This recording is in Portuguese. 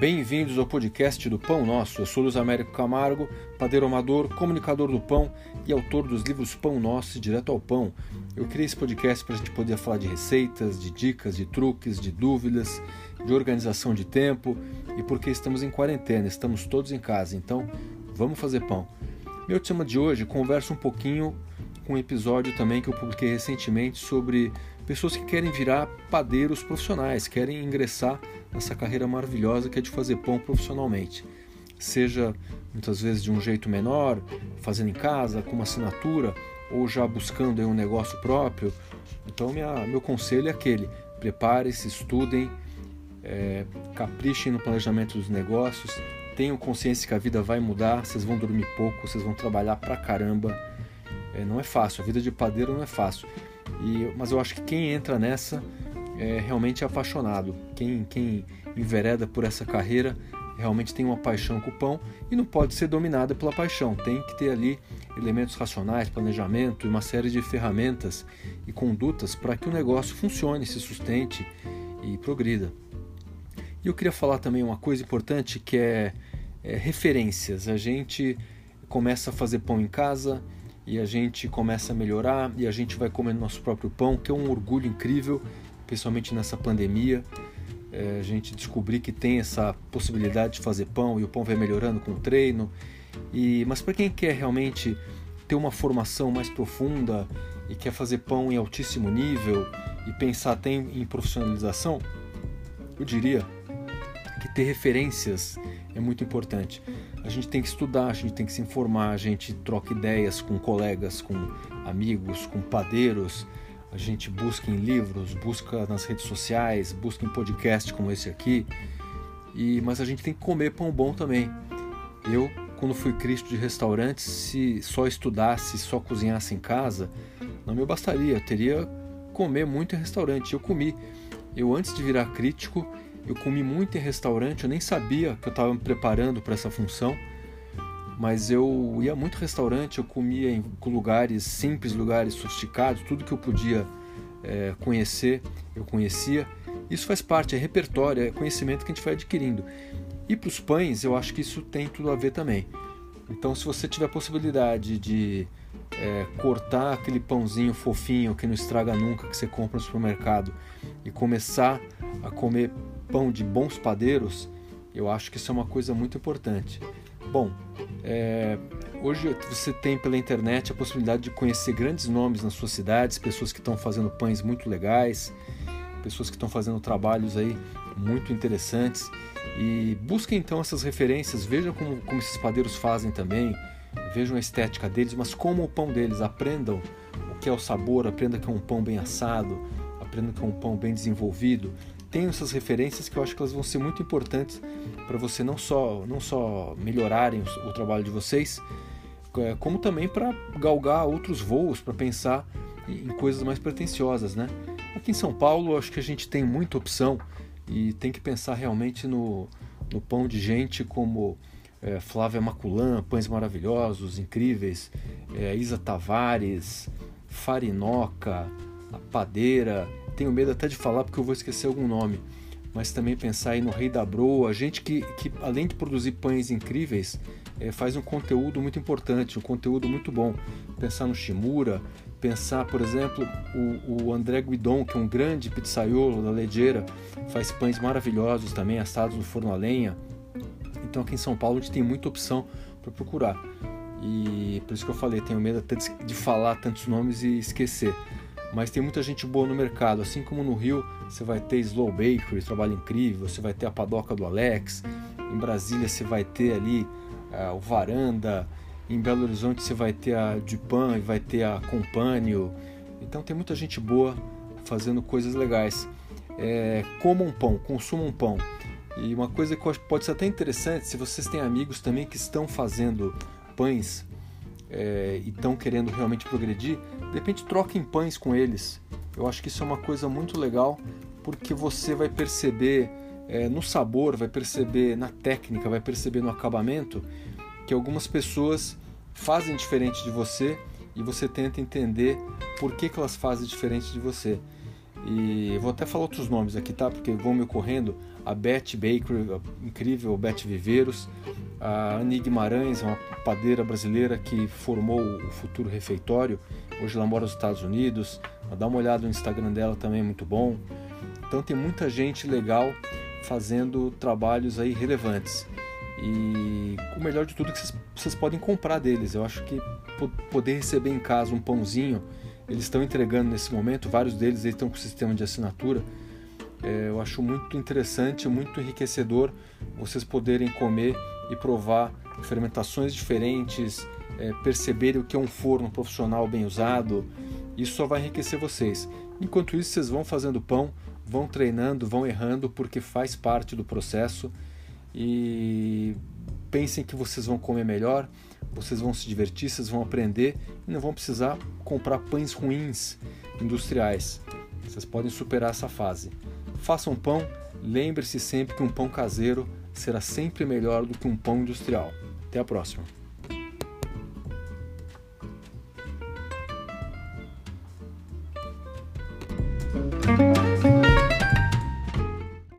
Bem-vindos ao podcast do Pão Nosso. Eu sou Luiz Américo Camargo, padeiro amador, comunicador do pão e autor dos livros Pão Nosso e Direto ao Pão. Eu criei esse podcast para a gente poder falar de receitas, de dicas, de truques, de dúvidas, de organização de tempo e porque estamos em quarentena, estamos todos em casa, então vamos fazer pão. Meu tema de hoje conversa um pouquinho um episódio também que eu publiquei recentemente sobre pessoas que querem virar padeiros profissionais, querem ingressar nessa carreira maravilhosa que é de fazer pão profissionalmente. Seja muitas vezes de um jeito menor, fazendo em casa, com uma assinatura, ou já buscando um negócio próprio. Então, minha, meu conselho é aquele: preparem-se, estudem, é, caprichem no planejamento dos negócios, tenham consciência que a vida vai mudar, vocês vão dormir pouco, vocês vão trabalhar pra caramba. É, não é fácil, a vida de padeiro não é fácil. E, mas eu acho que quem entra nessa é realmente apaixonado. Quem, quem envereda por essa carreira realmente tem uma paixão com o pão e não pode ser dominada pela paixão. Tem que ter ali elementos racionais, planejamento e uma série de ferramentas e condutas para que o negócio funcione, se sustente e progrida. E eu queria falar também uma coisa importante que é, é referências. A gente começa a fazer pão em casa e a gente começa a melhorar e a gente vai comendo nosso próprio pão, que é um orgulho incrível principalmente nessa pandemia, é, a gente descobrir que tem essa possibilidade de fazer pão e o pão vai melhorando com o treino. E, mas para quem quer realmente ter uma formação mais profunda e quer fazer pão em altíssimo nível e pensar até em, em profissionalização, eu diria que ter referências é muito importante. A gente tem que estudar, a gente tem que se informar, a gente troca ideias com colegas, com amigos, com padeiros, a gente busca em livros, busca nas redes sociais, busca em podcast como esse aqui. E mas a gente tem que comer pão bom também. Eu, quando fui Cristo de restaurantes, se só estudasse, só cozinhasse em casa, não me bastaria. Eu teria comer muito em restaurante. Eu comi. Eu antes de virar crítico, eu comi muito em restaurante. Eu nem sabia que eu estava me preparando para essa função mas eu ia muito restaurante, eu comia em lugares simples, lugares sofisticados, tudo que eu podia é, conhecer, eu conhecia. Isso faz parte, é repertório, é conhecimento que a gente vai adquirindo. E para os pães, eu acho que isso tem tudo a ver também. Então, se você tiver a possibilidade de é, cortar aquele pãozinho fofinho que não estraga nunca, que você compra no supermercado, e começar a comer pão de bons padeiros, eu acho que isso é uma coisa muito importante. Bom, é, hoje você tem pela internet a possibilidade de conhecer grandes nomes nas suas cidades, pessoas que estão fazendo pães muito legais, pessoas que estão fazendo trabalhos aí muito interessantes. E busquem então essas referências, vejam como, como esses padeiros fazem também, vejam a estética deles, mas como o pão deles, aprendam o que é o sabor, aprendam que é um pão bem assado, aprendam que é um pão bem desenvolvido tenho essas referências que eu acho que elas vão ser muito importantes para você não só não só melhorarem o, o trabalho de vocês, é, como também para galgar outros voos, para pensar em coisas mais pretensiosas, né? Aqui em São Paulo, acho que a gente tem muita opção e tem que pensar realmente no, no pão de gente como é, Flávia Maculan, Pães Maravilhosos, Incríveis, é, Isa Tavares, Farinoca, A Padeira, tenho medo até de falar porque eu vou esquecer algum nome, mas também pensar aí no Rei da Broa, gente que, que além de produzir pães incríveis, é, faz um conteúdo muito importante, um conteúdo muito bom. Pensar no Shimura, pensar, por exemplo, o, o André Guidon, que é um grande pizzaiolo da Ledeira, faz pães maravilhosos também, assados no forno a lenha. Então aqui em São Paulo a gente tem muita opção para procurar. E por isso que eu falei, tenho medo até de, de falar tantos nomes e esquecer mas tem muita gente boa no mercado. Assim como no Rio, você vai ter Slow Bakery, trabalho incrível, você vai ter a padoca do Alex, em Brasília você vai ter ali uh, o Varanda, em Belo Horizonte você vai ter a Dupan e vai ter a Companio. Então tem muita gente boa fazendo coisas legais. É, comam um pão, consumam um pão. E uma coisa que pode ser até interessante, se vocês têm amigos também que estão fazendo pães é, e estão querendo realmente progredir, de repente troquem pães com eles. Eu acho que isso é uma coisa muito legal porque você vai perceber é, no sabor, vai perceber na técnica, vai perceber no acabamento que algumas pessoas fazem diferente de você e você tenta entender por que, que elas fazem diferente de você. E vou até falar outros nomes aqui, tá? Porque vão me ocorrendo. A Beth Baker, a incrível Beth Viveiros. A Annie Guimarães, uma padeira brasileira que formou o futuro refeitório. Hoje ela mora nos Estados Unidos. Dá uma olhada no Instagram dela também, é muito bom. Então tem muita gente legal fazendo trabalhos aí relevantes. E o melhor de tudo é que vocês, vocês podem comprar deles. Eu acho que poder receber em casa um pãozinho, eles estão entregando nesse momento, vários deles eles estão com sistema de assinatura. É, eu acho muito interessante, muito enriquecedor vocês poderem comer e provar fermentações diferentes, é, perceberem o que é um forno profissional bem usado. Isso só vai enriquecer vocês. Enquanto isso, vocês vão fazendo pão, vão treinando, vão errando, porque faz parte do processo. E pensem que vocês vão comer melhor, vocês vão se divertir, vocês vão aprender e não vão precisar comprar pães ruins industriais. Vocês podem superar essa fase. Façam pão, lembre-se sempre que um pão caseiro será sempre melhor do que um pão industrial. Até a próxima!